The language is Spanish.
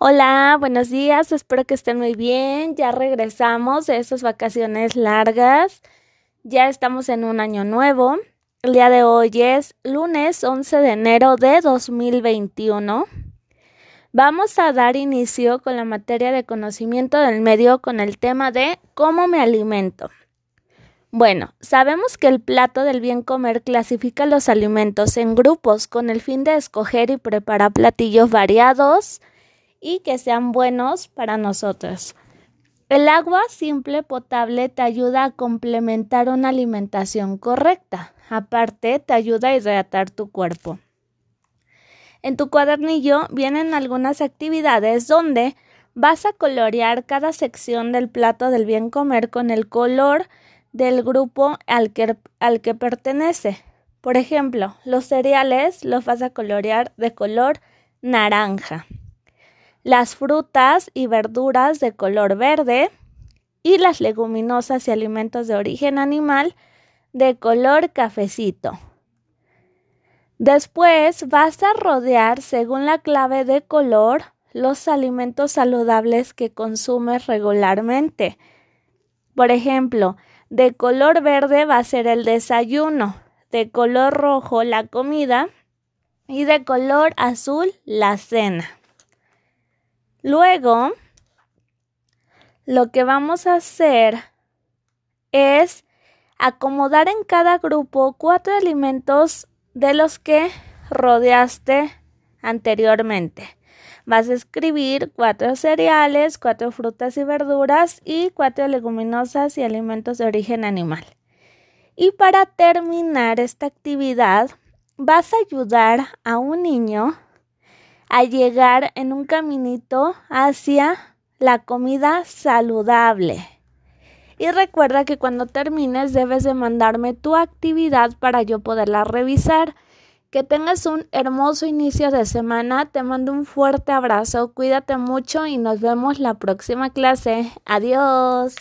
Hola, buenos días, espero que estén muy bien. Ya regresamos de esas vacaciones largas. Ya estamos en un año nuevo. El día de hoy es lunes 11 de enero de 2021. Vamos a dar inicio con la materia de conocimiento del medio con el tema de cómo me alimento. Bueno, sabemos que el plato del bien comer clasifica los alimentos en grupos con el fin de escoger y preparar platillos variados, y que sean buenos para nosotros. El agua simple potable te ayuda a complementar una alimentación correcta. Aparte, te ayuda a hidratar tu cuerpo. En tu cuadernillo vienen algunas actividades donde vas a colorear cada sección del plato del bien comer con el color del grupo al que, al que pertenece. Por ejemplo, los cereales los vas a colorear de color naranja las frutas y verduras de color verde y las leguminosas y alimentos de origen animal de color cafecito. Después vas a rodear según la clave de color los alimentos saludables que consumes regularmente. Por ejemplo, de color verde va a ser el desayuno, de color rojo la comida y de color azul la cena. Luego, lo que vamos a hacer es acomodar en cada grupo cuatro alimentos de los que rodeaste anteriormente. Vas a escribir cuatro cereales, cuatro frutas y verduras y cuatro leguminosas y alimentos de origen animal. Y para terminar esta actividad, vas a ayudar a un niño a llegar en un caminito hacia la comida saludable. Y recuerda que cuando termines debes de mandarme tu actividad para yo poderla revisar. Que tengas un hermoso inicio de semana. Te mando un fuerte abrazo. Cuídate mucho y nos vemos la próxima clase. Adiós.